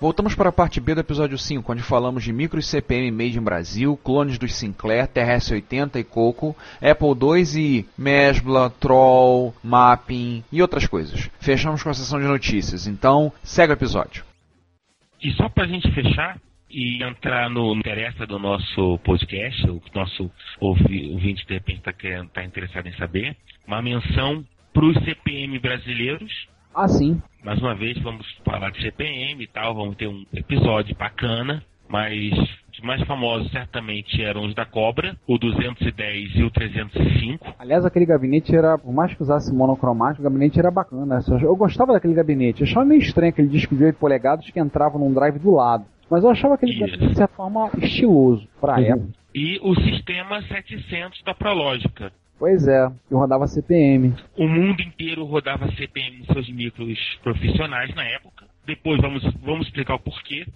Voltamos para a parte B do episódio 5, onde falamos de micros CPM made in Brasil, clones dos Sinclair, TRS-80 e Coco, Apple II e Mesbla, Troll, Mapping e outras coisas. Fechamos com a sessão de notícias, então segue o episódio. E só para a gente fechar e entrar no interessa do nosso podcast, o nosso ouvi- ouvinte de repente está tá interessado em saber, uma menção para os CPM brasileiros. Ah, sim. Mais uma vez, vamos falar de CPM e tal, vamos ter um episódio bacana, mas os mais famosos certamente eram os da Cobra, o 210 e o 305. Aliás, aquele gabinete era, por mais que usasse monocromático, o gabinete era bacana. Eu gostava daquele gabinete. Eu achava meio estranho aquele disco de 8 polegadas que entrava num drive do lado. Mas eu achava aquele gabinete, de certa forma, estiloso pra Uhum. época. E o sistema 700 da Prológica. Pois é, eu rodava CPM. O mundo inteiro rodava CPM nos seus micros profissionais na época. Depois vamos, vamos explicar o porquê.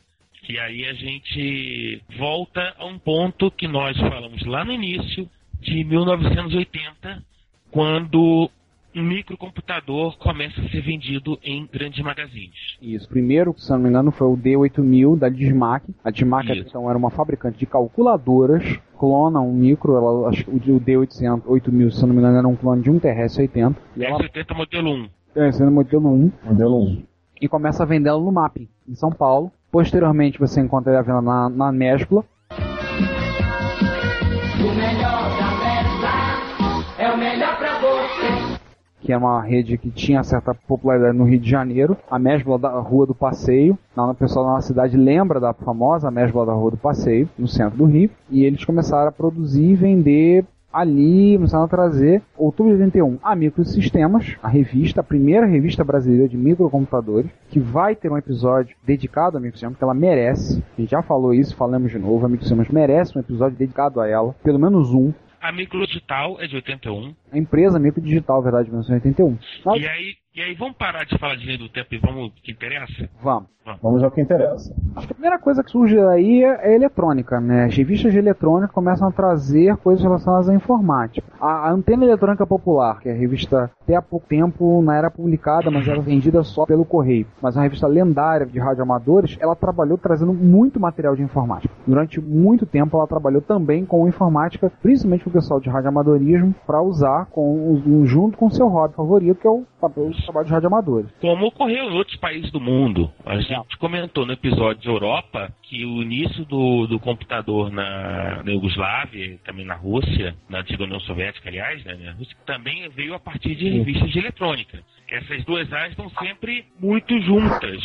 Que aí a gente volta a um ponto que nós falamos lá no início de 1980, quando microcomputador começa a ser vendido em grandes magazines. Isso. Primeiro, se não me engano, foi o D8000 da Dismac. A Dismac, Isso. então, era uma fabricante de calculadoras. Clona um micro, ela, acho que o D800, 8000, se não me engano, era um clone de um TRS-80. E ela, S80 modelo 1. é, sendo modelo 1. Modelo 1. e começa a vendê-lo no Mapping, em São Paulo. Posteriormente você encontra ele à venda na, na Mesbla. Que é uma rede que tinha certa popularidade no Rio de Janeiro, a Mesbla da Rua do Passeio. O pessoal na cidade lembra da famosa Mesbla da Rua do Passeio, no centro do Rio. E eles começaram a produzir e vender ali, começaram a trazer, outubro de 81, a Microsistemas, a revista, a primeira revista brasileira de microcomputadores, que vai ter um episódio dedicado à Microsistemas, porque ela merece. A gente já falou isso, falamos de novo, a Microsistemas merece um episódio dedicado a ela, pelo menos um. A micro digital é de 81. A empresa Micro Digital, verdade, de 1981. Mas, E aí, e aí vamos parar de falar de linha do tempo e vamos ao que interessa? vamos. Vamos ao que interessa. Acho que a primeira coisa que surge aí é a eletrônica, né? As revistas de eletrônica começam a trazer coisas relacionadas à informática. A, a Antena Eletrônica Popular, que é a revista até há pouco tempo não era publicada, mas era vendida só pelo correio. Mas é uma revista lendária de radioamadores, ela trabalhou trazendo muito material de informática. Durante muito tempo ela trabalhou também com informática, principalmente com o pessoal de radioamadorismo, para usar com, junto com o seu hobby favorito, que é o, papel- o trabalho de radioamadores. Como ocorreu em outros países do mundo. A gente comentou no episódio de Europa que o início do, do computador na, na Iugoslávia, e também na Rússia, na antiga União Soviética, aliás, né, na Rússia, também veio a partir de revistas de eletrônica. Essas duas áreas estão sempre muito juntas.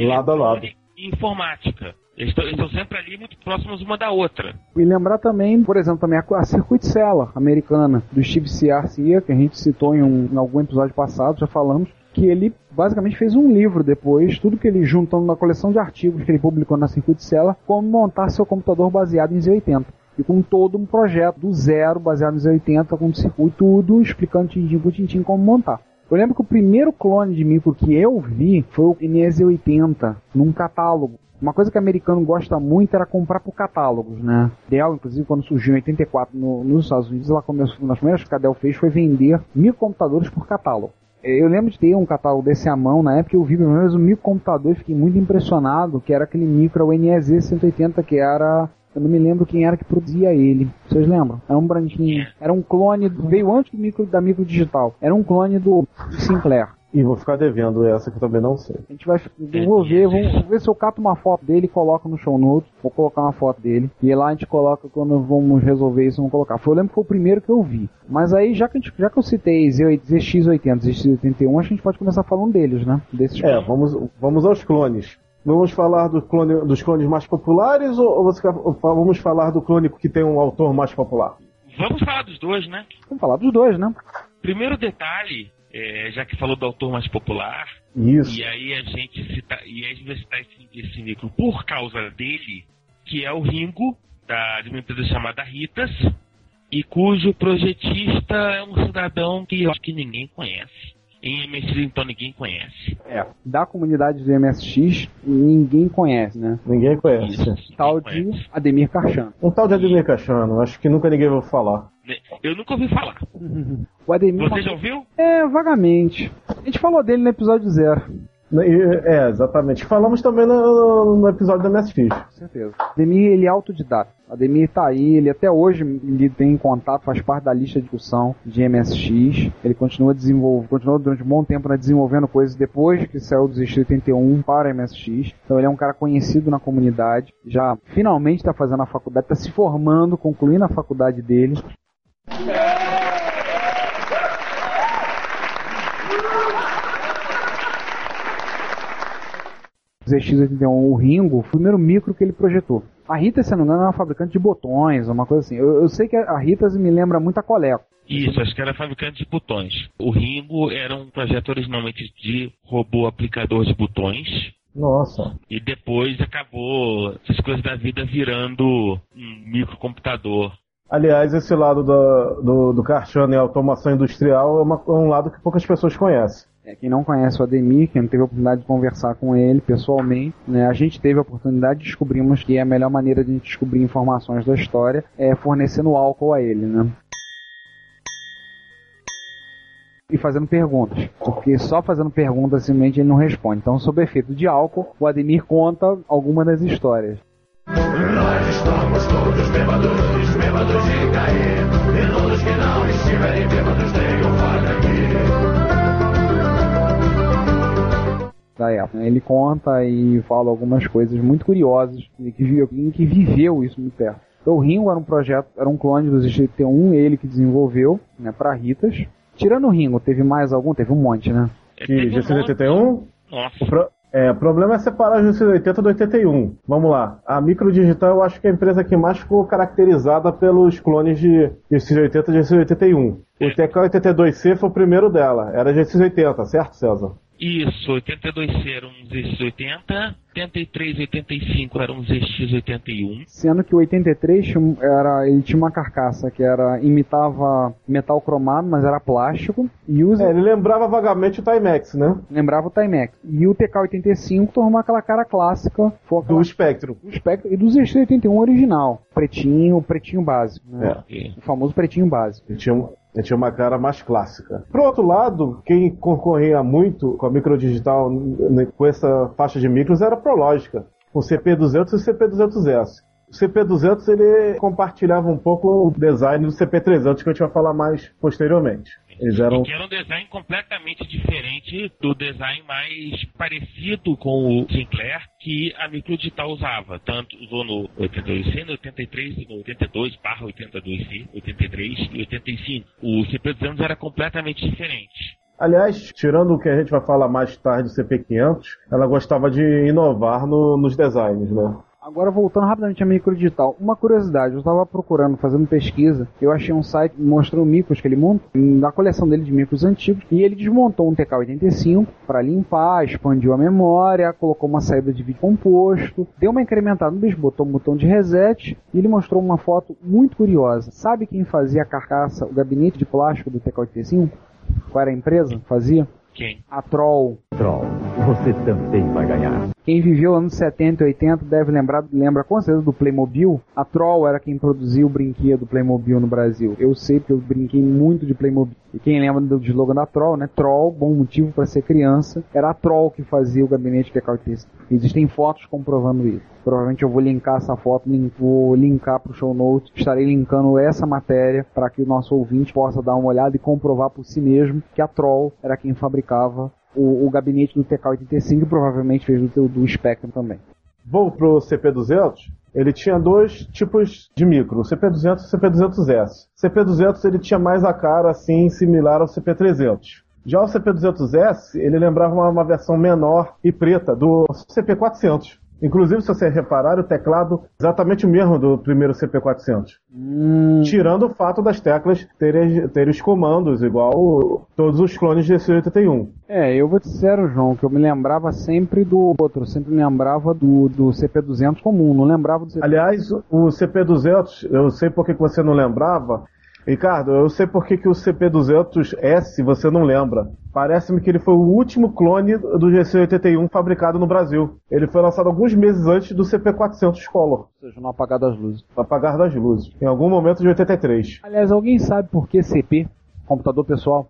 Lado a lado. Informática. Eles estão, sempre ali muito próximos uma da outra. E lembrar também, por exemplo, também a, a Circuit Cellar americana, do Steve C. Garcia, que a gente citou em, um, em algum episódio passado, já falamos, que ele basicamente fez um livro depois, tudo que ele juntando na coleção de artigos que ele publicou na Circuit Cellar, como montar seu computador baseado em Z80. E com todo um projeto do zero, baseado em Z80, com circuito, tudo explicando tintim por tintim como montar. Eu lembro que o primeiro clone de micro que eu vi foi o NES80, num catálogo. Uma coisa que o americano gosta muito era comprar por catálogos, né? Dell, inclusive, quando surgiu em 84 no- nos Estados Unidos, ela começou, uma das primeiras que a Dell fez foi vender microcomputadores por catálogo. Eu lembro de ter um catálogo desse à mão, na época eu vi pelo menos um microcomputador e fiquei muito impressionado, que era aquele micro, NEZ 180, que era... Eu não me lembro quem era que produzia ele. Vocês lembram? Era um branquinho. Era um clone, do- veio antes do micro, da micro digital. Era um clone do Sinclair. E vou ficar devendo essa que eu também não sei. A gente vai. Eu vou ver, vamos ver se eu cato uma foto dele e coloco no show notes. Vou colocar uma foto dele. E lá a gente coloca quando vamos resolver isso, vamos colocar. Foi, eu lembro que foi o primeiro que eu vi. Mas aí, já que, gente, já que eu citei ZX80, ZX81, acho que a gente pode começar falando deles, né? Desses é, vamos, vamos aos clones. Vamos falar do clone, dos clones mais populares ou, ou, você, ou vamos falar do clone que tem um autor mais popular? Vamos falar dos dois, né? Vamos falar dos dois, né? Primeiro detalhe, é, já que falou do autor mais popular, Isso. e aí a gente cita, e a gente vai citar esse, esse micro por causa dele, que é o Ringo, da, de uma empresa chamada Ritas, e cujo projetista é um cidadão que eu acho que ninguém conhece. Em MSX, então, ninguém conhece. É, da comunidade do MSX, ninguém conhece, né? Ninguém conhece. Isso, Tal ninguém de conhece. Ademir Carchan. Um tal de Ademir Cachano, acho que nunca ninguém ouviu falar. Né, Eu nunca ouvi falar. O Ademir. Você já ouviu? É, vagamente. A gente falou dele no episódio zero. É, exatamente. Falamos também no, no episódio da MSX. Com certeza. Ademir, ele é autodidata. Ademir tá aí, ele até hoje ele tem contato, faz parte da lista de discussão de MSX. Ele continua desenvolvendo, continuou durante um bom tempo né, desenvolvendo coisas depois que saiu do Z81 para MSX. Então ele é um cara conhecido na comunidade. Já finalmente está fazendo a faculdade, está se formando, concluindo a faculdade dele. ZX81, o Ringo, foi o primeiro micro que ele projetou. A Rita, se não me engano, é uma fabricante de botões, uma coisa assim. Eu, eu sei que a Rita me lembra muito a Coleco. Isso, acho que era fabricante de botões. O Ringo era um projeto originalmente de robô aplicador de botões. Nossa. E depois acabou essas coisas da vida virando um microcomputador. Aliás, esse lado do, do e automação industrial é, uma- é um lado que poucas pessoas conhecem. É, quem não conhece o Ademir, quem não teve a oportunidade de conversar com ele pessoalmente, né, a gente teve a oportunidade de descobrirmos que a melhor maneira de a gente descobrir informações da história é fornecendo álcool a ele, né? E fazendo perguntas, porque só fazendo perguntas simplesmente ele não responde. Então, sob efeito de álcool, o Ademir conta algumas das histórias. Nós estamos todos bêbados, bêbados de cair. E todos que não estiverem bêbados da época. Ele conta e fala algumas coisas muito curiosas e que, que viveu isso muito perto. Então, o Ringo era um projeto, era um clone do ZT1, ele que desenvolveu, né, para Ritas. Tirando o Ringo, teve mais algum? Teve um monte, né? É, Que teve um GC81, monte- Nossa. o, pro- é, o problema é separar o GC80 do 81. Vamos lá. A Microdigital eu acho que é a empresa que mais ficou caracterizada pelos clones de GC80 e GC81. O TK82C foi o primeiro dela, era GC80, certo, César? Isso, 82C era um ZX80, 83 e 85 era um ZX81. Sendo que o 83 tinha um- era, ele tinha uma carcaça que era imitava metal cromado, mas era plástico, e os, É, ele lembrava vagamente o Timex, né? lembrava o Timex. E o TK85 tornou aquela cara clássica, foi aquela Do Spectrum. do Spectrum e do ZX81 original. Pretinho, pretinho básico. Né? É. O famoso pretinho básico. Ele tinha, um- ele tinha uma cara mais clássica. Por outro lado, quem concorria muito com a microdigital com essa faixa de micros era a Prológica, com o CP200 e o CP200S. O CP200 ele compartilhava um pouco o design do CP300 que a gente vai falar mais posteriormente. Eles eram que era um design completamente diferente do design mais parecido com o Sinclair que a Microdigital usava. Tanto usou no 82C, no 83, no 82, barra 82C, 83 e 85. O CP200 era completamente diferente. Aliás, tirando o que a gente vai falar mais tarde do CP500, ela gostava de inovar no- nos designs, né? Agora voltando rapidamente à microdigital, uma curiosidade, eu estava procurando, fazendo pesquisa, eu achei um site mostrando micros que ele monta, na coleção dele de micros antigos, e ele desmontou um TK-85 para limpar, expandiu a memória, colocou uma saída de vídeo composto, deu uma incrementada no bicho, botou um botão de reset, e ele mostrou uma foto muito curiosa. Sabe quem fazia a carcaça, o gabinete de plástico do TK-85? Qual era a empresa que fazia? Quem? A Troll. Troll, você também vai ganhar. Quem viveu anos 70 e 80 deve lembrar, lembra com certeza do Playmobil. A Troll era quem produziu o brinquedo Playmobil no Brasil. Eu sei porque eu brinquei muito de Playmobil. E quem lembra do slogan da Troll, né? Troll, bom motivo para ser criança. Era a Troll que fazia o gabinete de cartista. Existem fotos comprovando isso. Provavelmente eu vou linkar essa foto, vou linkar para o show notes. Estarei linkando essa matéria para que o nosso ouvinte possa dar uma olhada e comprovar por si mesmo que a Troll era quem fabricava o, o gabinete do TK-85 e provavelmente fez do, do Spectrum também. Vou pro CP200, ele tinha dois tipos de micro, o CP200 e o CP200S. O CP200 ele tinha mais a cara assim similar ao CP300. Já o CP200S, ele lembrava uma, uma versão menor e preta do CP400. Inclusive, se você reparar, o teclado é exatamente o mesmo do primeiro CP400. Hum, Tirando o fato das teclas terem, terem os comandos, igual todos os clones de C81. é, eu vou te sincero, João, que eu me lembrava sempre do outro, eu sempre me lembrava do, do CP200 comum, não lembrava do CP... Aliás, o CP200, eu sei por que você não lembrava. Ricardo, eu sei por que que o CP200S você não lembra. Parece-me que ele foi o último clone do GC81 fabricado no Brasil. Ele foi lançado alguns meses antes do CP400 Color, Ou seja, no apagar das luzes. para apagar das luzes, em algum momento de 83. Aliás, alguém sabe por que CP? Computador pessoal?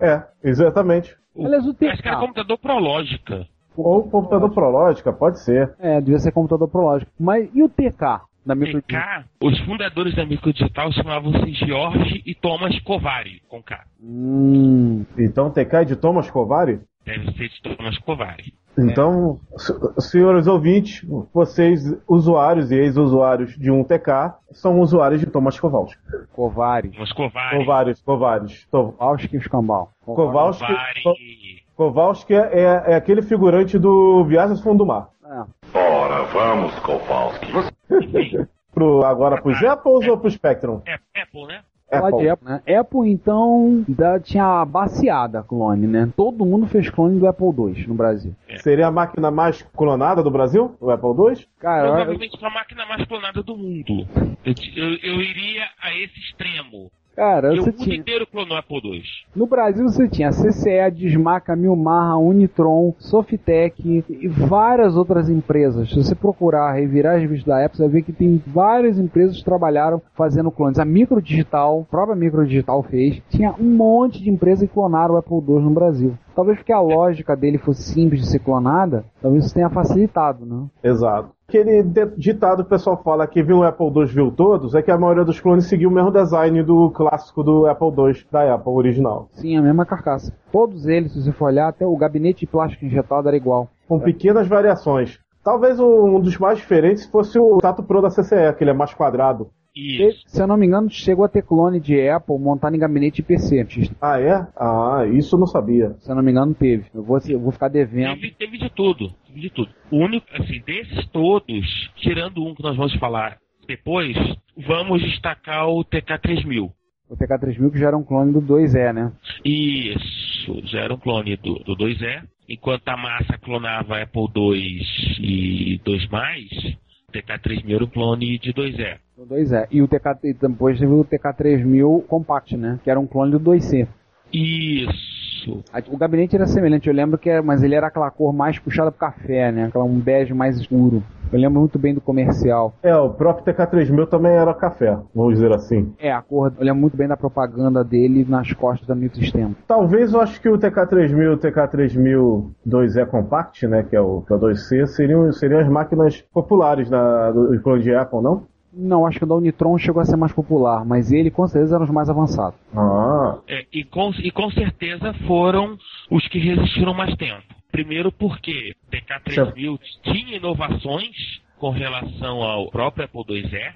É, exatamente. Aliás, o Acho que era TK. computador Prológica. Ou computador Prológica, pode ser. É, devia ser computador prológico. Mas e o TK? Da micro... TK, os fundadores da Microdigital chamavam-se George e Thomas Covari, com K. Hum, Então, TK é de Thomas Kovari? Deve ser de Thomas Covari. Então, se- senhores ouvintes, vocês, usuários e ex-usuários de um TK, são usuários de Thomas Kowalski. Kovari. Thomas Covari. Kovares, Kovares. Kowalski e Escambau. Kowalski, Covari. Kowalski é, é- é aquele figurante do Viagens Fundo do Mar. É. Ora, vamos, Kowalski. Enfim, Pro, agora pros Apples ou pro Spectrum? é Apple, né? Falar de Apple, né? Apple, então, da- tinha a baseada clone, né? Todo mundo fez clone do Apple II no Brasil. Seria a máquina mais clonada do Brasil? O Apple II? Cara, eu- Provavelmente foi a máquina mais clonada do mundo. Eu, eu, eu iria a esse extremo. Cara, E o mundo tinha. inteiro clonou Apple II. No Brasil você tinha a CCE, a Dismaca, a Milmarra, a Unitron, Softec e várias outras empresas. Se você procurar, revirar as revistas da Apple, você vai ver que tem várias empresas que trabalharam fazendo clones. A Microdigital, a própria Microdigital fez. Tinha um monte de empresas que clonaram o Apple II no Brasil. Talvez porque a lógica dele fosse simples de ser clonada, talvez isso tenha facilitado, né? Exato. Aquele ditado que o pessoal fala que viu o Apple II, viu todos, é que a maioria dos clones seguiu o mesmo design do clássico do Apple II, da Apple original. Sim, a mesma carcaça. Todos eles, se você for olhar, até o gabinete de plástico injetado era igual. com pequenas variações. Talvez um dos mais diferentes fosse o Tato Pro da CCE, que ele é mais quadrado. Isso. Se eu não me engano, chegou a ter clone de Apple montado em gabinete de PC. Ah, é? Ah, isso eu não sabia. Se eu não me engano, teve. Eu vou, eu vou ficar devendo. Teve, teve de tudo. Teve de tudo. O único, assim, desses todos, tirando um que nós vamos falar depois, vamos destacar o TK3000. O TK3000 que já era um clone do 2E, né? Isso, já era um clone do, do 2E. Enquanto a massa clonava Apple II e 2+, o TK3000 era um clone de 2E. Do 2E. E o TK, e depois teve o TK3000 Compact, né? Que era um clone do 2C. Isso. A- O gabinete era semelhante, eu lembro que era, mas ele era aquela cor mais puxada pro café, né? Aquela um bege mais escuro. Eu lembro muito bem do comercial. É, o próprio TK3000 também era café, vamos dizer assim. É, a cor, eu lembro muito bem da propaganda dele nas costas da microsistema. Talvez eu acho que o TK3000 e o TK3000 2E Compact, né, que é o, que é o 2C, seriam, seriam as máquinas populares na, do clone de Apple, não? Não, acho que o da Unitron chegou a ser mais popular, mas ele com certeza era os mais avançados. Ah, É, e, com, e com certeza foram os que resistiram mais tempo. Primeiro porque o TK3000 tinha inovações com relação ao próprio Apple IIe.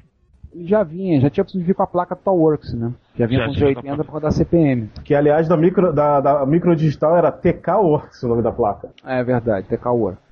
Já vinha, já tinha preciso vir com a placa Towerworks, né? Já vinha Já com os tinha com a 80 por causa da CPM. que aliás da micro, da, da microdigital era TK Works o nome da placa. É verdade, TK Works.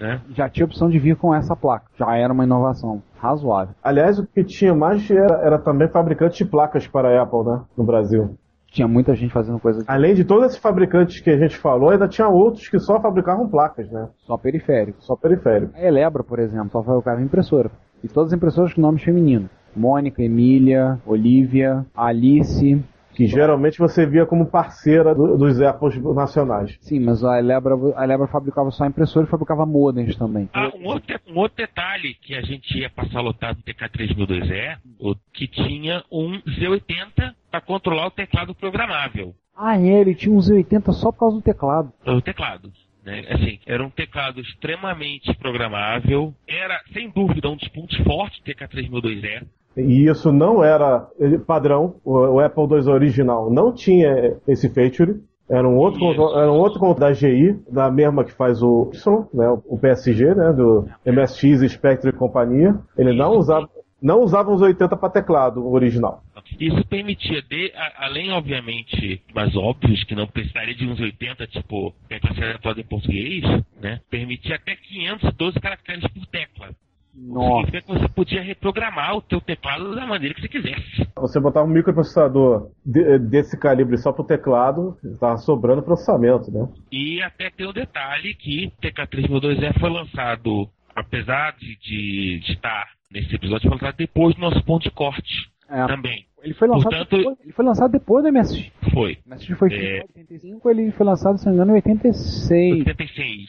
Né? Já tinha opção de vir com essa placa. Já era uma inovação razoável. Aliás, o que tinha mais era, era também fabricante de placas para a Apple, né, no Brasil. Tinha muita gente fazendo coisa Além de todos esses fabricantes que a gente falou, ainda tinha outros que só fabricavam placas, né? só periférico. Só periférico. A Elebra, por exemplo, só fabricava impressora. E todas as impressoras com nomes femininos. Mônica, Emília, Olivia, Alice. Que geralmente você via como parceira do- dos Apples nacionais. Sim, mas a Elebra, a Elebra fabricava só impressora e fabricava modems também. Ah, um outro, um outro detalhe que a gente ia passar lotado no TK3002E, o- que tinha um Z80 para controlar o teclado programável. Ah, é, ele tinha um Z80 só por causa do teclado. O teclado. Né? Assim, era um teclado extremamente programável. Era, sem dúvida, um dos pontos fortes do TK3002E. E isso não era padrão. O, Apple II original não tinha esse feature. Era um outro, controle- era um outro controle da GI, da mesma que faz o Y, né, o PSG, né, do MSX, Spectre e companhia. Ele não usava, não usava os 80 para teclado original. Isso permitia, de, a- além, obviamente, mais óbvios, que não precisaria de uns 80, tipo, tecla acentuada em português, né? Permitia até 512 caracteres por tecla. Nossa. Significa que você podia reprogramar o teu teclado da maneira que você quisesse. Você botava um microprocessador de- desse calibre só pro teclado, tava sobrando processamento, né? E até tem o detalhe que TK3002E foi lançado, apesar de, de, de estar nesse episódio, foi lançado depois do nosso ponto de corte É. também. Ele foi lançado, Portanto- depois, ele foi lançado depois do MSX. Foi. O MSX foi É. feito em 85, ele foi lançado, se não me engano, em 86. 86.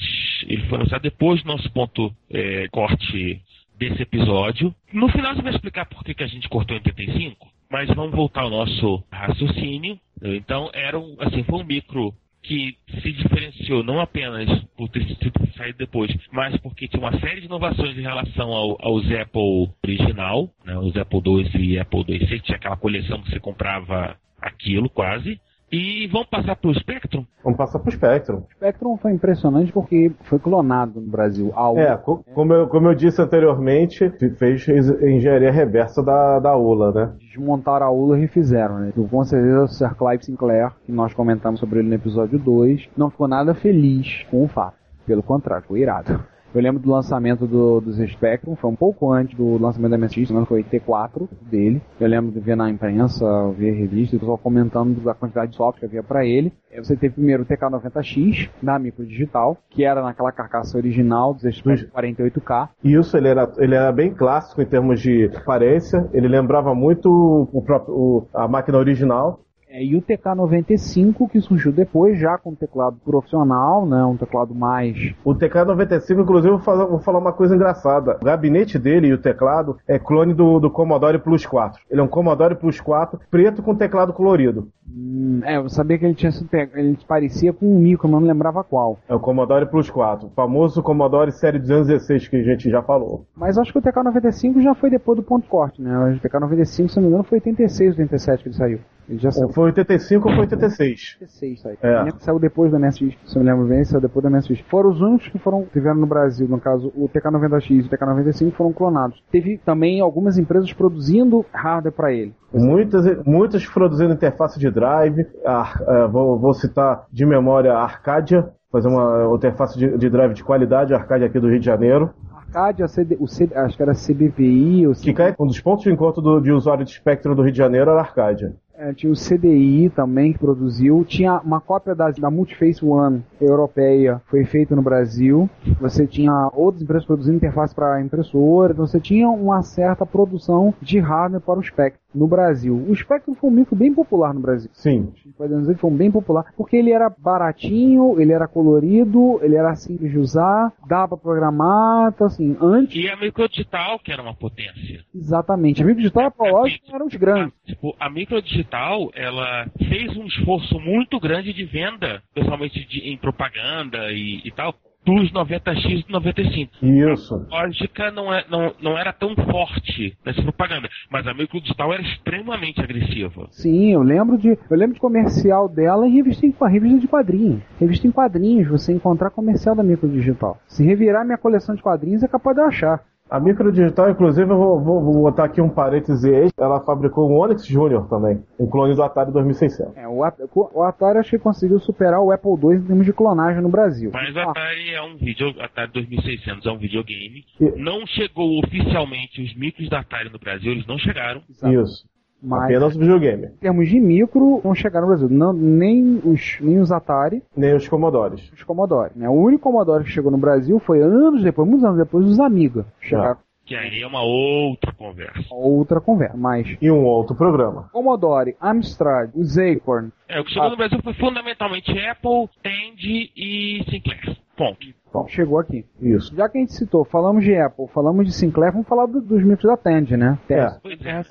Ele foi lançado depois do nosso ponto é, corte desse episódio. No final você vai explicar por que, que a gente cortou em 85, mas vamos voltar ao nosso raciocínio. Então era um, assim, foi um micro que se diferenciou não apenas por ter sido saído depois, mas porque tinha uma série de inovações em relação ao, aos Apple original, né, os Apple II e Apple IIc, tinha aquela coleção que você comprava aquilo quase. E vamos passar para o Spectrum? Vamos passar pro Spectrum. O Spectrum foi impressionante porque foi clonado no Brasil. A ULA. É, co- como eu, como eu disse anteriormente, fez engenharia reversa da, da ULA, né? Desmontaram a ULA e refizeram, né? Com certeza o Sir Clive Sinclair, que nós comentamos sobre ele no episódio 2, não ficou nada feliz com o fato. Pelo contrário, ficou irado. Eu lembro do lançamento do, dos Spectrum, foi um pouco antes do lançamento da MSX, não foi T4 dele. Eu lembro de ver na imprensa, ver revista, o pessoal comentando da quantidade de software que havia para ele. Você teve primeiro o TK90X, da Microdigital, que era naquela carcaça original dos Spectrum 48K. E isso ele era, ele era bem clássico em termos de aparência. Ele lembrava muito o próprio, o- a máquina original. É, e o TK95 que surgiu depois, já com teclado profissional, né, um teclado mais O TK95, inclusive, eu vou falar, vou falar uma coisa engraçada. O gabinete dele e o teclado é clone do, do Commodore Plus 4. Ele é um Commodore Plus 4 preto com teclado colorido. Hum, é, eu sabia que ele tinha ele parecia com um micro, mas não lembrava qual. É o Commodore Plus 4. O famoso Commodore Série 216 que a gente já falou. Mas acho que o TK95 já foi depois do ponto corte, né? O TK95, se não me engano, foi 86, 87 que ele saiu. Ele já saiu. Ou foi 85 ou foi 86. 86 saiu. É. Saiu depois do MSX, se eu me lembro bem, saiu depois do MSX. Foram os únicos que foram, tiveram no Brasil, no caso, o TK90X e o TK95 foram clonados. Teve também algumas empresas produzindo hardware para ele. Muitas, muitas produzindo interface de drive. Ar- eh, vou, vou citar de memória a Arcadia, fazer uma interface de, de drive de qualidade, a Arcadia aqui do Rio de Janeiro. Arcadia, CD, o C, acho que era CBVI, ou Que cai um dos pontos de encontro do- de usuário de Spectrum do Rio de Janeiro era a Arcadia. É, tinha o CDI também que produziu. Tinha uma cópia da, da Multiface One europeia, foi feita no Brasil. Você tinha outras empresas produzindo interface para impressora. Então você tinha uma certa produção de hardware para o Spectrum no Brasil. O Spectrum foi um micro bem popular no Brasil. Sim. Podemos dizer que foi um bem popular, porque ele era baratinho, ele era colorido, ele era simples de usar, dava para programar, então assim, antes, E a microdigital, que era uma potência. exatamente, a micro digital e a Prologis eram os grandes. A, tipo, a microdigital, ela fez um esforço muito grande de venda, principalmente de- em propaganda e, e tal, dos 90X e 95. Isso. A lógica não, é, não, não era tão forte nessa propaganda, mas a microdigital era extremamente agressiva. Sim, eu lembro de. Eu lembro de comercial dela em revista, em revista de quadrinhos. Revista em quadrinhos, você encontrar comercial da microdigital. Se revirar minha coleção de quadrinhos é capaz de eu achar. A microdigital, inclusive, eu vou, vou- vou botar aqui um parêntese extra, ela fabricou o Onyx Junior também, um clone do Atari 2600. É, o, At- o Atari acho que conseguiu superar o Apple II em termos de clonagem no Brasil. Mas o Atari é um vídeo, Atari 2600 é um videogame. E- Não chegou oficialmente os micros da Atari no Brasil, eles não chegaram. Isso. Mas Apenas o videogame. em termos de micro, não chegaram no Brasil. Não, nem, os, nem os Atari, Nem os Commodores. os Commodore. Né? O único Commodore que chegou no Brasil foi anos depois, muitos anos depois, os Amiga. Chegaram Que aí é uma outra conversa. a outra conversa. Mas E um outro programa. Commodore, Amstrad, os Acorn, É, o que chegou Ah. no Brasil foi fundamentalmente Apple, Tandy e Sinclair. Ponto. Bom, chegou aqui. isso. Já que a gente citou, falamos de Apple, falamos de Sinclair, vamos falar do- dos micros da Tandy, né? É. Pois é.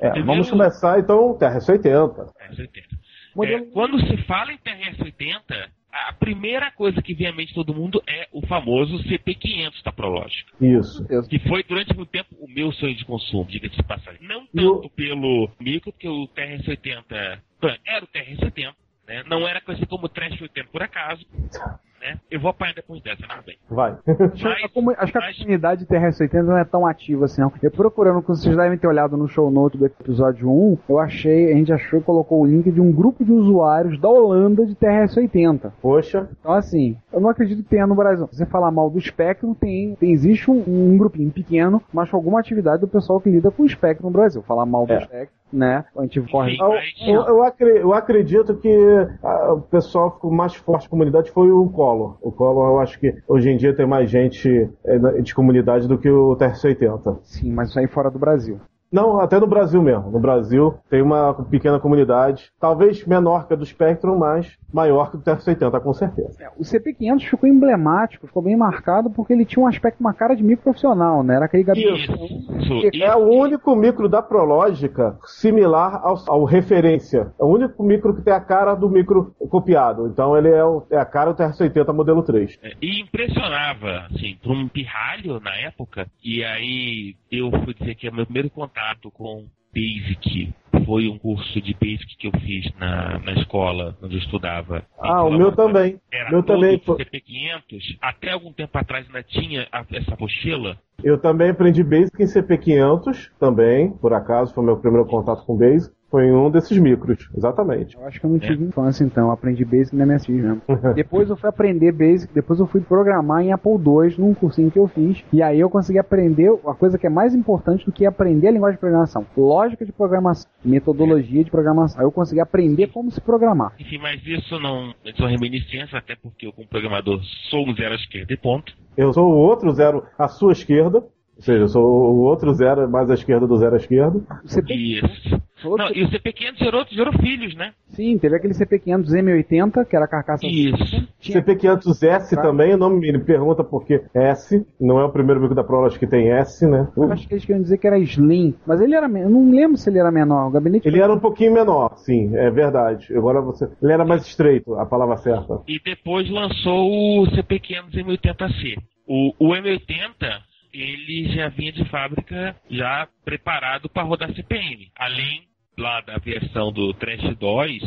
É, Primeiro- vamos começar então TRS-80. TRS-80. Modelo- É, quando se fala em TRS-80, a primeira coisa que vem à mente de todo mundo é o famoso CP500 da Prológica. Isso. Que foi durante muito tempo o meu sonho de consumo, diga-se de passagem. Não tanto pelo micro, porque o TRS-80 bom, era o TRS-80, né? Não era conhecido como Trash 80 por acaso. Né? Eu vou apanhar depois dessa, não bem. Vai. Acho, Mas- acho que a mas- comunidade TRS-80 não é tão ativa assim, não. Eu procurando, como vocês devem ter olhado no show note do episódio 1, eu achei, a gente achou e colocou o link de um grupo de usuários da Holanda de TRS-80. Poxa, Então, assim, eu não acredito que tenha no Brasil. Se você falar mal do Spectrum, tem, tem existe um, um grupinho pequeno, mas com alguma atividade do pessoal que lida com o Spectrum no Brasil. Falar mal do É. Spectrum, né? A gente corre. Eu, mas- eu- eu acre- eu acredito que ah, o pessoal ficou mais forte a comunidade foi o Collor. O Collor, eu acho que hoje em dia tem mais gente eh, de comunidade do que o TRS-80. Sim, mas isso aí fora do Brasil. Não, até no Brasil mesmo. No Brasil tem uma pequena comunidade, talvez menor que a do Spectrum, mas maior que o TRS-80, com certeza. É, O CP500 ficou emblemático, ficou bem marcado porque ele tinha um aspecto, uma cara de micro profissional, né? Era aquele gabinete. Isso. É o único micro da Prológica similar ao, ao referência. É o único micro que tem a cara do micro copiado. Então ele é, o- é a cara do TRS-80 modelo 3. É, E impressionava, assim, para um pirralho na época. E aí eu fui dizer que o meu primeiro contato com Basic foi um curso de Basic que eu fiz na, na escola onde eu estudava. Ah, o meu também. Era Meu também de foi- CP500. Até algum tempo atrás ainda tinha a- essa mochila. Eu também aprendi Basic em CP500, também, por acaso, foi meu primeiro contato com Basic. Foi em um desses micros, exatamente. Eu acho que eu não tive infância, então. Eu aprendi Basic na MSX mesmo. depois eu fui aprender Basic, depois eu fui programar em Apple II, num cursinho que eu fiz. E aí eu consegui aprender a coisa que é mais importante do que aprender a linguagem de programação. Lógica de programação, metodologia de programação. Aí eu consegui aprender como se programar. Enfim, mas isso não é só reminiscência, até porque eu, como programador, sou um zero à esquerda e ponto. Eu sou o outro zero à sua esquerda, ou seja, eu sou o outro zero mais à esquerda do zero à esquerda. O CP... Isso. outro- Não, e o CP500 gerou, gerou filhos, né? Sim, teve aquele CP500 M80, que era a carcaça... Isso. Tinha- CP500S Tá. também, não me pergunta por que S, não é o primeiro micro da Prolog que tem S, né? Eu acho que eles queriam dizer que era Slim, mas ele era... Eu não lembro se ele era menor. O gabinete... Ele era um pouquinho menor, sim, é verdade. Agora você. Ele era mais estreito, a palavra certa. E depois lançou o CP500 M80C. O, o M80 ele já vinha de fábrica já preparado para rodar CPM. Além lá da versão do Trash 2,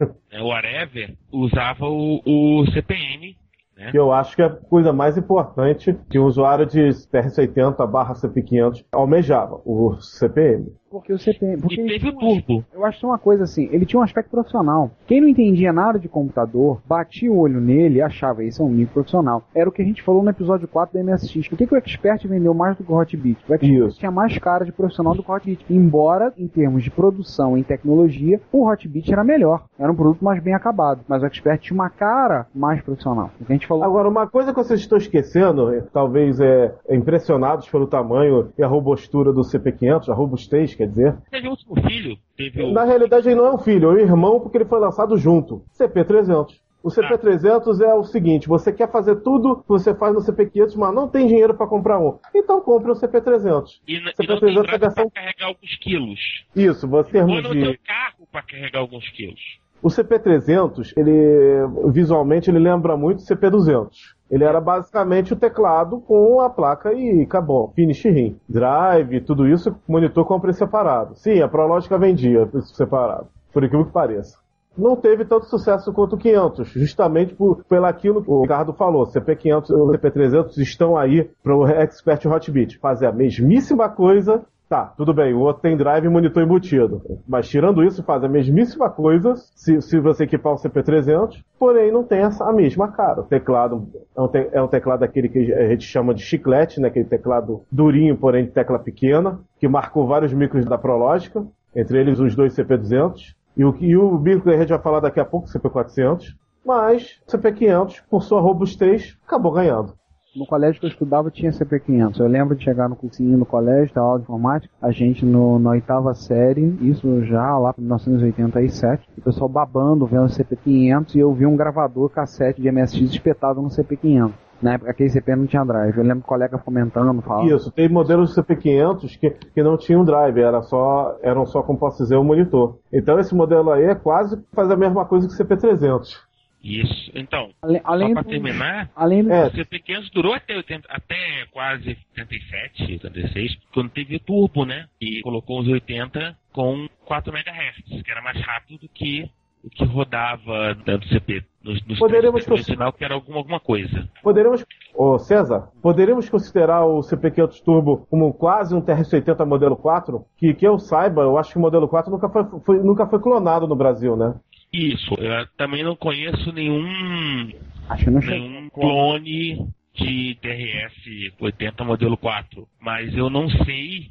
né, o Whatever, usava o, o CPM. Né? Eu acho que é a coisa mais importante que o usuário de TRS-80 barra CP500 almejava, o CPM. Porque o CP... Porque E ele teve o turbo. Eu acho que é uma coisa assim, ele tinha um aspecto profissional. Quem não entendia nada de computador, batia o olho nele e achava isso é um micro profissional. Era o que a gente falou no episódio 4 da MSX. Por que, que o Expert vendeu mais do que o Hotbit? O Expert Isso. tinha mais cara de profissional do que o Hotbit. Embora, em termos de produção e tecnologia, o Hotbit era melhor. Era um produto mais bem acabado. Mas o Expert tinha uma cara mais profissional. O que a gente falou. Agora, uma coisa que vocês estão esquecendo, talvez é, é impressionados pelo tamanho e a robustura do CP500, a robustez, quer dizer. O último filho, teve Na realidade, ele não é um filho, é um irmão porque ele foi lançado junto. CP300. O CP300 é o seguinte: você quer fazer tudo que você faz no CP500, mas não tem dinheiro para comprar um. Então compre um CP300. E, n- Você e não tá tem para carregar alguns quilos. Isso, você Ou não tem um carro para carregar alguns quilos. O CP300, ele visualmente ele lembra muito o CP200. Ele era basicamente o teclado com a placa e acabou. Finish rim. Drive, tudo isso, monitor com preço separado. Sim, a Prológica vendia separado. Por incrível que pareça. Não teve tanto sucesso quanto o 500, justamente por, pelo aquilo que o Ricardo falou. CP500 e o CP300 estão aí para o Expert Hotbit fazer a mesmíssima coisa Tá, tudo bem, o outro tem drive e monitor embutido. Mas tirando isso, faz a mesmíssima coisa se, se você equipar o CP300, porém não tem essa, a mesma cara. O teclado é um, te- é um teclado daquele que a gente chama de chiclete, né? Aquele teclado durinho, porém de tecla pequena, que marcou vários micros da Prológica, entre eles os dois CP200. E o, e o micro que a gente vai falar daqui a pouco, CP400. Mas o CP500, por sua robustez, acabou ganhando. No colégio que eu estudava tinha CP500. Eu lembro de chegar no cursinho no colégio, da aula de informática, a gente no, na oitava série, isso já lá para 1987, o pessoal babando vendo o CP500 e eu vi um gravador cassete de MSX espetado no CP500. Na época aquele CP não tinha drive. Eu lembro o colega comentando, falando. Isso, tem modelos do CP500 que, que não tinham drive, era só, eram só, como posso dizer, o monitor. Então esse modelo aí é quase faz a mesma coisa que o CP300. Isso. Então, além só para do- terminar, Além do, É. o CP500 durou até, 80, até quase 87, 86, quando teve o turbo, né? E colocou os 80 com 4 MHz, que era mais rápido do que o que rodava do CP nos, nos original, que era alguma, alguma coisa. Poderíamos, ô César, poderíamos considerar o CP500 Turbo como quase um TRS-80 modelo 4? Que, que eu saiba, eu acho que o modelo 4 nunca foi, foi- nunca foi clonado no Brasil, né? Isso, eu também não conheço nenhum, Acho que não chegou. nenhum clone de TRS 80 modelo 4, mas eu não sei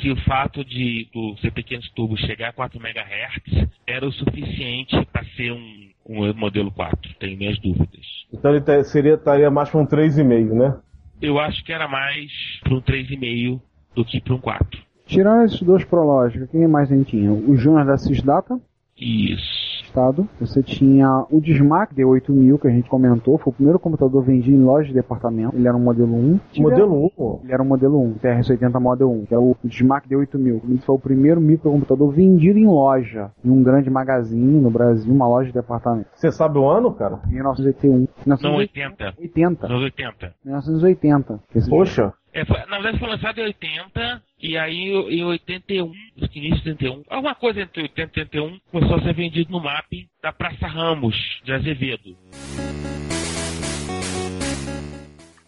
se o fato de do CP500 Turbo chegar a 4 MHz era o suficiente para ser um, um modelo 4. Tenho minhas dúvidas. Então ele seria, estaria mais para um 3,5, né? Eu acho que era mais para um 3,5 do que para um 4. Tirando esses dois prológicos, quem mais a gente tinha? O Júnior da Cisdata, Isso. Estado. Você tinha o Dismac D8000, que a gente comentou. Foi o primeiro computador vendido em loja de departamento. Ele era um modelo 1. Modelo 1, pô. Ele era um modelo 1, TRS-80 Model 1, que é o Dismac D8000. Ele foi o primeiro microcomputador vendido em loja, em um grande magazine no Brasil, uma loja de departamento. Você sabe o ano, cara? Em 1981. Não, 1980. 80. 80. Nos 80. 1980. Esse Poxa, É, foi- na verdade foi lançado em 80 e aí em 81, acho que início de 81, alguma coisa entre 80 e 81, começou a ser vendido no MAP da Praça Ramos de Azevedo.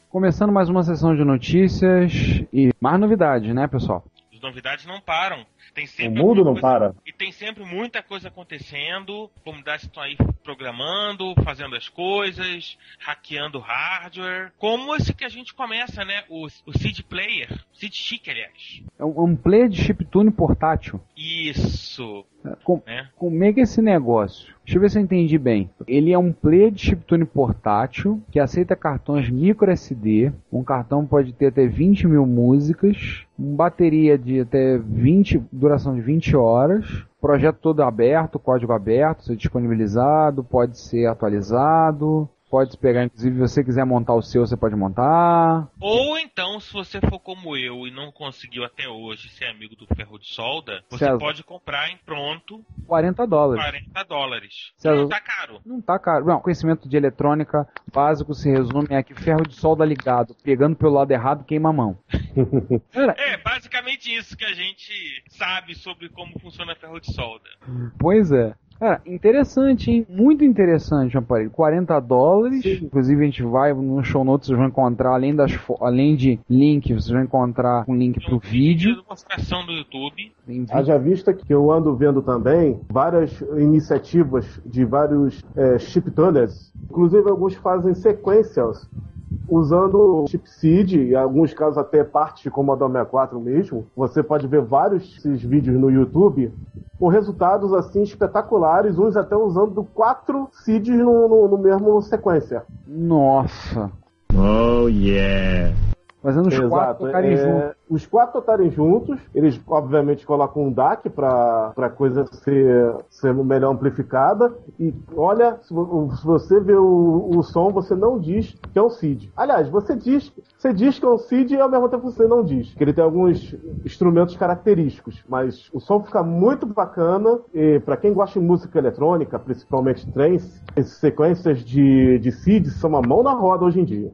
Começando mais uma sessão de notícias e mais novidades, né, pessoal? As novidades não param. Tem o sempre mundo alguma não coisa- para. E tem sempre muita coisa acontecendo, comunidades estão aí programando, fazendo as coisas, hackeando hardware. Como esse que a gente começa, né? O, o Seed Player, Seed Chic, aliás. É um, um player de chiptune portátil. Isso, É, Com, né? como é que é esse negócio? Deixa eu ver se eu entendi bem. Ele é um player de chiptune portátil que aceita cartões micro SD. Um cartão pode ter até 20 mil músicas. Uma bateria de até 20, duração de 20 horas. Projeto todo aberto, código aberto, ser disponibilizado, pode ser atualizado. Pode pegar, inclusive, se você quiser montar o seu, você pode montar. Ou então, se você for como eu e não conseguiu até hoje ser amigo do ferro de solda, você César. pode comprar em pronto 40 dólares. 40 dólares. César. Não tá caro. Não tá caro. Não, conhecimento de eletrônica básico se resume a que ferro de solda ligado, pegando pelo lado errado, queima a mão. É, basicamente isso que a gente sabe sobre como funciona ferro de solda. pois é. Cara, interessante, hein? Muito interessante o aparelho. 40 dólares. Inclusive, a gente vai no show notes, vocês vão encontrar, além, das além de link, vocês vão encontrar um link pro vídeo. demonstração do YouTube. Vídeo. Haja vista que eu ando vendo também várias iniciativas de vários é, chiptuners. Inclusive, alguns fazem sequências usando chipseed, e em alguns casos até parte de Commodore 64 mesmo. Você pode ver vários desses vídeos no YouTube com resultados assim espetaculares, uns até usando quatro seeds no, no, no mesmo sequência. Nossa. Oh, yeah. Fazendo os quatro Exato. tocarem é, junto. Os quatro estarem juntos, eles obviamente colocam um DAC para a coisa ser, ser melhor amplificada. E olha, se, vo- se você vê o, o som, você não diz que é um SID. Aliás, você diz, você diz que é um SID e ao mesmo tempo você não diz. Que ele tem alguns instrumentos característicos, mas o som fica muito bacana. E para quem gosta de música eletrônica, principalmente trance, essas sequências de, de SID são uma mão na roda hoje em dia.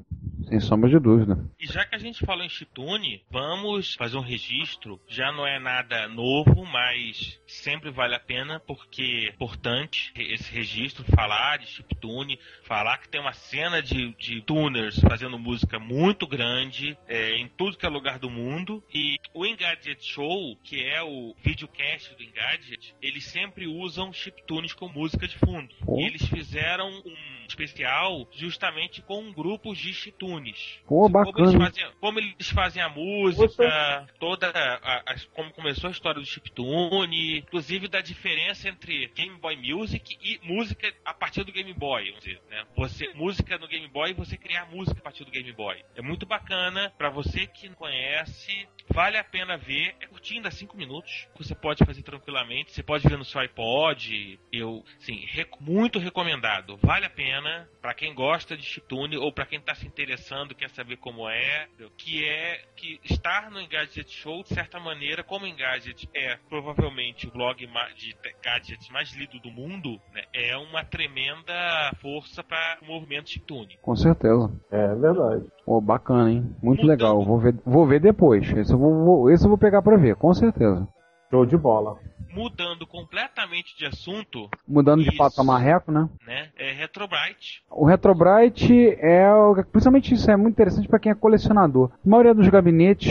Sem sombra de dúvida. E já que a gente falou em chiptune, vamos fazer um registro. Já não é nada novo, mas sempre vale a pena porque é importante esse registro, falar de chiptune, falar que tem uma cena de, de tuners fazendo música muito grande é, em tudo que é lugar do mundo. E o Engadget Show, que é o videocast do Engadget, eles sempre usam chiptunes com música de fundo. E eles fizeram um especial justamente com grupos de chiptunes. Pô, Como bacana. eles, fazem, como eles fazem a música, toda a, a- como começou a história do chiptune, inclusive da diferença entre Game Boy Music e música a partir do Game Boy, vamos dizer, né? Você música no Game Boy e você criar música a partir do Game Boy. É muito bacana para você que não conhece, vale a pena ver. É curtinho, dá 5 minutos. Você pode fazer tranquilamente, você pode ver no seu iPod. Eu, sim, rec- muito recomendado. Vale a pena para quem gosta de chiptune ou para quem tá se interessando, quer saber como é, que é que estar no Engadget Show, de certa maneira, como Engadget é provavelmente o blog de gadgets mais lido do mundo, né, é uma tremenda força para o movimento chiptune. Com certeza. É verdade. Pô, bacana, hein? Muito Mudando. legal. Vou ver, vou ver depois. Esse eu vou, vou- esse eu vou pegar pra ver, com certeza. Show de bola. Mudando completamente de assunto, Mudando de Isso. pato a marreco, né? né? É Retrobrite. O Retrobrite é. o- Principalmente isso é muito interessante para quem é colecionador. A maioria dos gabinetes,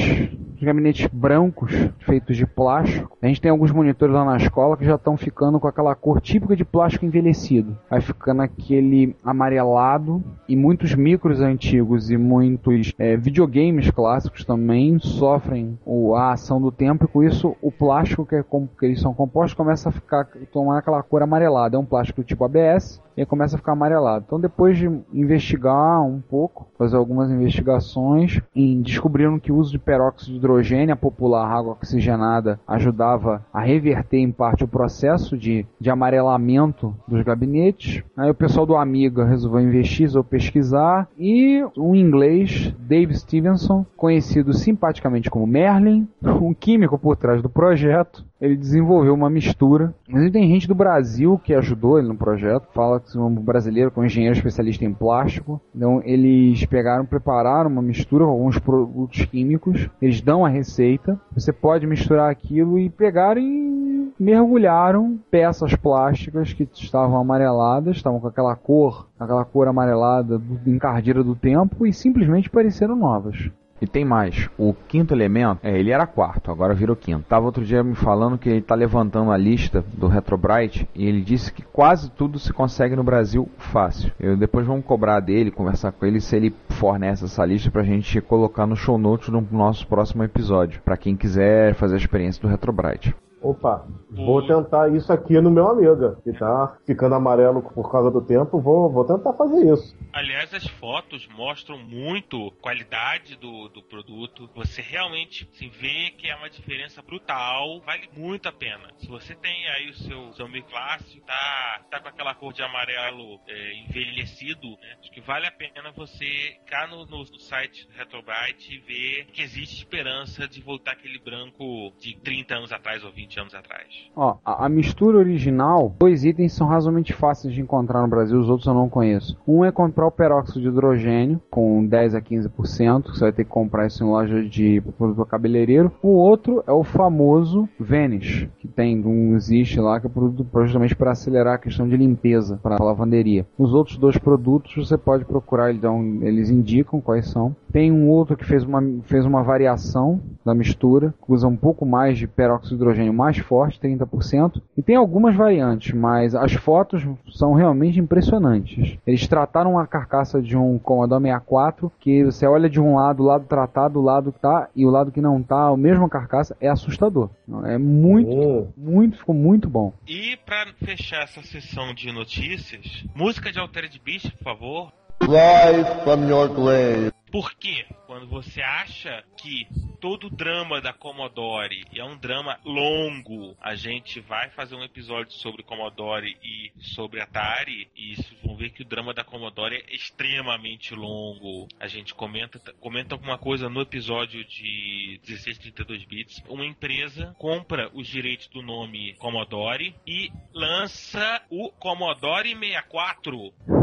gabinetes brancos, feitos de plástico, a gente tem alguns monitores lá na escola que já estão ficando com aquela cor típica de plástico envelhecido. Vai ficando aquele amarelado e muitos micros antigos e muitos é, videogames clássicos também sofrem o- a ação do tempo e com isso o plástico que, é, que eles são compostos começa a ficar tomar aquela cor amarelada. É um plástico tipo ABS e começa a ficar amarelado. Então depois de investigar um pouco, fazer algumas investigações, em, descobriram que o uso de peróxido de hidrogênio, a popular água oxigenada, ajudava a reverter em parte o processo de, de amarelamento dos gabinetes. Aí o pessoal do Amiga resolveu investir, resolveu pesquisar e um inglês, Dave Stevenson, conhecido simpaticamente como Merlin, um químico por trás do projeto, ele desenvolveu uma mistura. Mas tem gente do Brasil que ajudou ele no projeto. Fala que é um brasileiro com um engenheiro especialista em plástico. Então eles pegaram, prepararam uma mistura com alguns produtos químicos. Eles dão a receita. Você pode misturar aquilo e pegaram e mergulharam peças plásticas que estavam amareladas, estavam com aquela cor, aquela cor amarelada do- encardida do tempo e simplesmente pareceram novas. E tem mais, o quinto elemento, é, ele era quarto, agora virou quinto. Tava outro dia me falando que ele tá levantando a lista do Retrobrite e ele disse que quase tudo se consegue no Brasil fácil. Eu depois vamos cobrar dele, conversar com ele se ele fornece essa lista pra gente colocar no show notes no nosso próximo episódio, Pra quem quiser fazer a experiência do Retrobrite. Opa, vou tentar isso aqui no meu amiga, que tá ficando amarelo por causa do tempo, vou, vou tentar fazer isso. Aliás, as fotos mostram muito qualidade do, do produto. Você realmente se vê que é uma diferença brutal. Vale muito a pena. Se você tem aí o seu, seu meio clássico, tá, tá com aquela cor de amarelo é, envelhecido, né? acho que vale a pena você ficar no, no, no site do Retrobrite e ver que existe esperança de voltar aquele branco de 30 anos atrás ou 20 anos atrás. Ó, a, a mistura original, dois itens são razoavelmente fáceis de encontrar no Brasil, os outros eu não conheço. Um é comprar o peróxido de hidrogênio, com 10 a 15%, que você vai ter que comprar isso em loja de produto cabeleireiro. O outro é o famoso Vanish, que tem um existe lá, que é produto justamente para acelerar a questão de limpeza para a lavanderia. Os outros dois produtos você pode procurar, eles, eles indicam quais são. Tem um outro que fez uma, fez uma variação da mistura, que usa um pouco mais de peróxido de hidrogênio mais forte, 30%. E tem algumas variantes, mas as fotos são realmente impressionantes. Eles trataram a carcaça de um Commodore 64, que você olha de um lado, o lado tratado, o lado que tá e o lado que não tá, a mesma carcaça, é assustador. É muito, Hum, muito, ficou muito bom. E para fechar essa sessão de notícias, música de Altered Beast, por favor. Rise from your grave. Por quê? Quando você acha que todo o drama da Commodore é um drama longo, a gente vai fazer um episódio sobre Commodore e sobre Atari, e vocês vão ver que o drama da Commodore é extremamente longo. A gente comenta, comenta alguma coisa no episódio de 1632 bits. Uma empresa compra os direitos do nome Commodore e lança o Commodore 64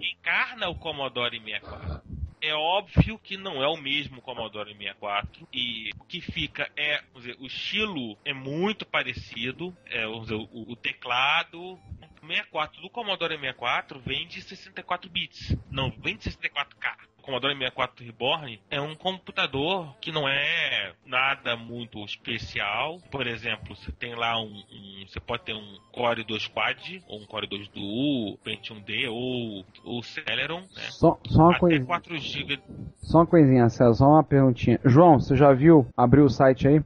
encarna o Commodore 64. É óbvio que não é o mesmo Commodore 64 e o que fica é, dizer, o estilo é muito parecido, é, dizer, o, o teclado o 64 do Commodore 64 vem de 64 bits, não vem de 64K. O Commodore 64 Reborn é um computador que não é nada muito especial. Por exemplo, você tem lá um, um- você pode ter um Core 2 Quad ou um Core 2 Duo, Pentium D ou ou Celeron, né? Só, só uma Até coisa. 4 GB. Só uma coisinha, César, só uma perguntinha. João, você já viu? Abriu o site aí?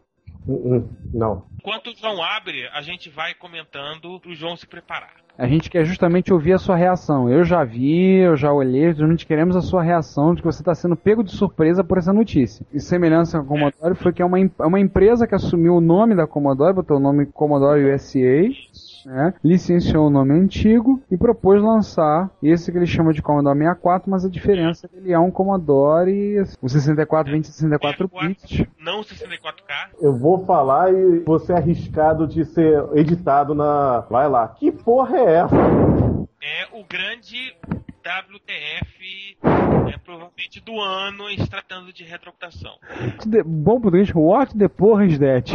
hum, hum, não. Enquanto o João abre, a gente vai comentando pro João se preparar. A gente quer justamente ouvir a sua reação. Eu já vi, eu já olhei, justamente queremos a sua reação de que você está sendo pego de surpresa por essa notícia. E semelhança com a Commodore foi que é uma, é uma empresa que assumiu o nome da Commodore, botou o nome Commodore USA, né, licenciou o nome antigo e propôs lançar esse que ele chama de Commodore 64, mas a diferença é que ele é um Commodore, o 64 vem de 64 bits. Não 64K. Eu vou falar e você é arriscado de ser editado na. Vai lá. Que porra é essa? É o grande WTF, né, provavelmente do ano, em se tratando de retrocomputação. The- Bom português, what the porra is that?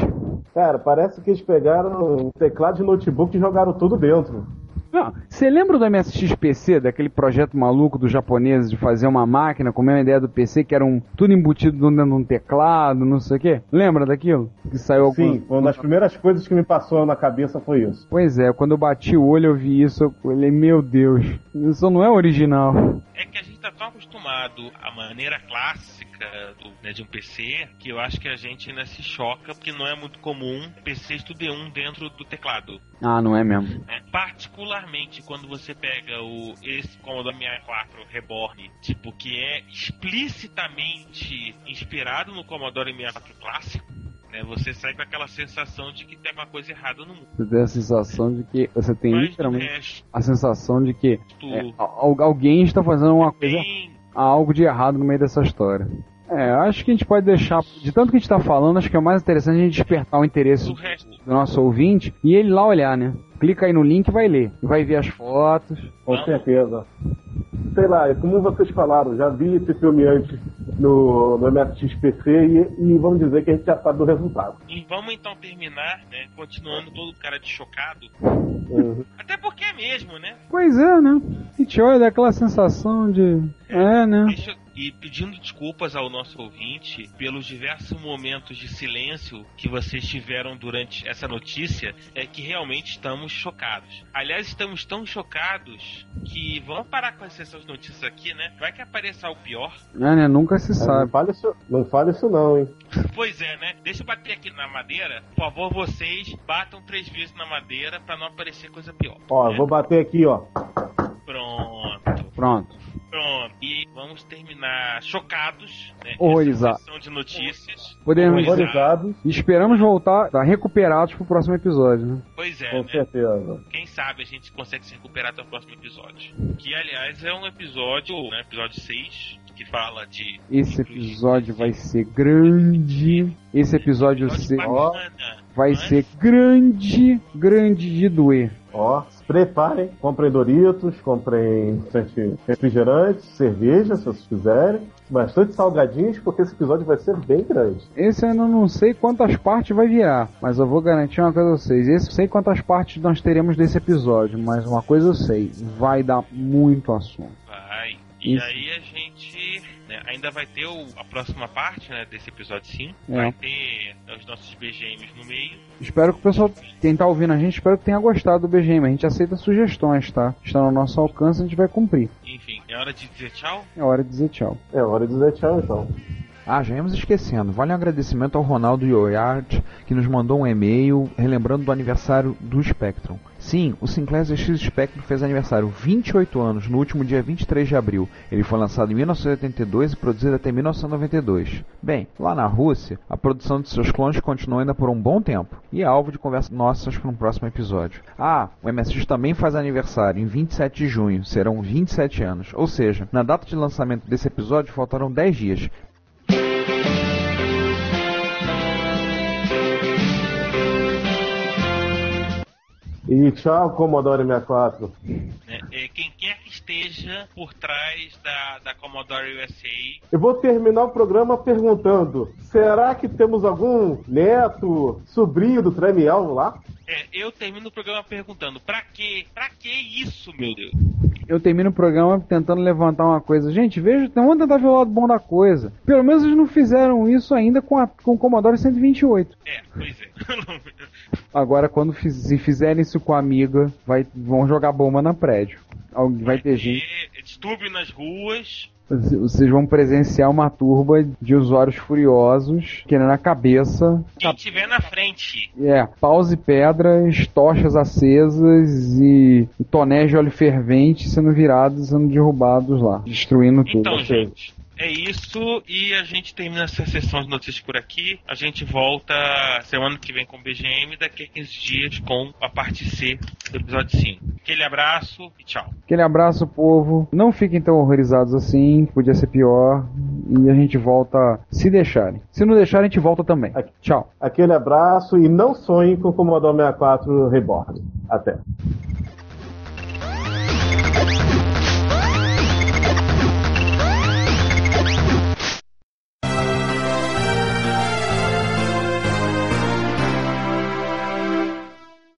Cara, parece que eles pegaram um teclado de notebook e jogaram tudo dentro. Não, Você lembra do MSX-PC, daquele projeto maluco dos japoneses de fazer uma máquina com a mesma ideia do PC, que era um tudo embutido dentro de um teclado, não sei o quê? Lembra daquilo? Que saiu Sim, algum... uma das primeiras coisas que me passou na cabeça foi isso. Pois é, quando eu bati o olho eu vi isso, eu falei, meu Deus, isso não é original. É que a gente tá tão acostumado à maneira clássica do, né, de um PC que eu acho que a gente ainda se choca porque não é muito comum PCs tudo em um dentro do teclado. Ah, não é mesmo. né? Particularmente quando você pega o esse Commodore 64 Reborn, tipo que é explicitamente inspirado no Commodore 64 clássico, né? Você sai com aquela sensação de que tem uma coisa errada no mundo. Você tem a sensação de que você tem Mas literalmente resto, a sensação de que tu é, al- alguém está fazendo uma coisa, há algo de errado no meio dessa história. É, acho que a gente pode deixar, de tanto que a gente está falando, acho que é o mais interessante a gente despertar o interesse o resto. do nosso ouvinte e ele lá olhar, né? Clica aí no link e vai ler. Vai ver as fotos. Com certeza. Sei lá, é como vocês falaram, já vi esse filme antes no, no MSX-PC e, e vamos dizer que a gente já sabe do resultado. E vamos então terminar, né? Continuando todo cara de chocado. Uhum. Até porque é mesmo, né? Pois é, né? A gente olha daquela sensação de. É, né? Deixa E pedindo desculpas ao nosso ouvinte pelos diversos momentos de silêncio que vocês tiveram durante essa notícia, é que realmente estamos chocados. Aliás, estamos tão chocados que vamos parar com essas notícias aqui, né? Vai que apareça algo pior. É, né? Nunca se Não sabe. fale, isso, não fale isso não, hein? Pois é, né? Deixa eu bater aqui na madeira. Por favor, vocês batam três vezes na madeira pra não aparecer coisa pior. Ó, né? vou bater aqui, ó. Pronto. Pronto. Pronto. E vamos terminar chocados, né? Horrorizado. De notícias. Podemos. Horrorizado. Horrorizados, E esperamos voltar tá, recuperados pro próximo episódio, né? Pois é, com né? certeza. Quem sabe a gente consegue se recuperar até o próximo episódio. Que, aliás, é um episódio, né? Episódio 6, que fala de... Esse episódio vai ser grande. Esse episódio Episódio ser- vai mas- ser grande, grande de doer. Ó, se preparem, comprem Doritos, comprem bastante refrigerantes, cerveja, se vocês quiserem. Bastante salgadinhos, porque esse episódio vai ser bem grande. Esse eu não sei quantas partes vai virar, mas eu vou garantir uma coisa a vocês. Esse sei quantas partes nós teremos desse episódio, mas uma coisa eu sei, vai dar muito assunto. E Isso. aí a gente né, ainda vai ter o- a próxima parte né, desse episódio 5. É. Vai ter né, os nossos BGMs no meio. Espero que o pessoal, quem tá ouvindo a gente, espero que tenha gostado do BGM. A gente aceita sugestões, tá? Está no nosso alcance, a gente vai cumprir. Enfim, é hora de dizer tchau. É hora de dizer tchau. É hora de dizer tchau, então. Ah, já íamos esquecendo. Vale um agradecimento ao Ronaldo Yoyard, que nos mandou um e-mail relembrando do aniversário do Spectrum. Sim, o Sinclair ZX Spectrum fez aniversário 28 anos no último dia 23 de abril. Ele foi lançado em 1982 e produzido até 1992. Bem, lá na Rússia, a produção de seus clones continuou ainda por um bom tempo e é alvo de conversas nossas para um próximo episódio. Ah, o MSX também faz aniversário em 27 de junho, serão 27 anos. Ou seja, na data de lançamento desse episódio faltaram 10 dias. E tchau, Commodore 64. né? É, quem quer que esteja por trás da, da Commodore USA Eu vou terminar o programa perguntando: será que temos algum neto, sobrinho do Tremiel lá? É, eu termino o programa perguntando, pra quê? Pra que isso, meu Deus? Eu termino o programa tentando levantar uma coisa. Gente, veja, vamos tentar ver o lado bom da coisa. Pelo menos eles não fizeram isso ainda com, a, com o Commodore 128. É, pois é. Agora, quando fiz- se fizerem isso com a Amiga, vai, vão jogar bomba na prédio. Alguém- Vai ter gente. E distúrbio nas ruas. Vocês vão presenciar uma turba de usuários furiosos querendo a cabeça. Quem tiver na frente. É, paus e pedras, tochas acesas e, e tonéis de óleo fervente sendo virados e sendo derrubados lá, destruindo tudo. Então, gente, é isso. E a gente termina essa sessão de notícias por aqui. A gente volta semana que vem com o BGM, daqui a 15 dias com a parte C do episódio 5. Aquele abraço e tchau. Aquele abraço, povo. Não fiquem tão horrorizados assim, podia ser pior. E a gente volta se deixarem. Se não deixarem, a gente volta também. Tchau. Aquele abraço e não sonhem com o Commodore 64 Reborn. Até.